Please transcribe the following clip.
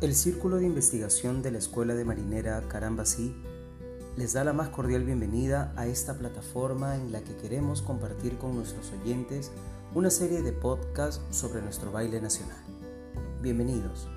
El Círculo de Investigación de la Escuela de Marinera Carambasí les da la más cordial bienvenida a esta plataforma en la que queremos compartir con nuestros oyentes una serie de podcasts sobre nuestro baile nacional. Bienvenidos.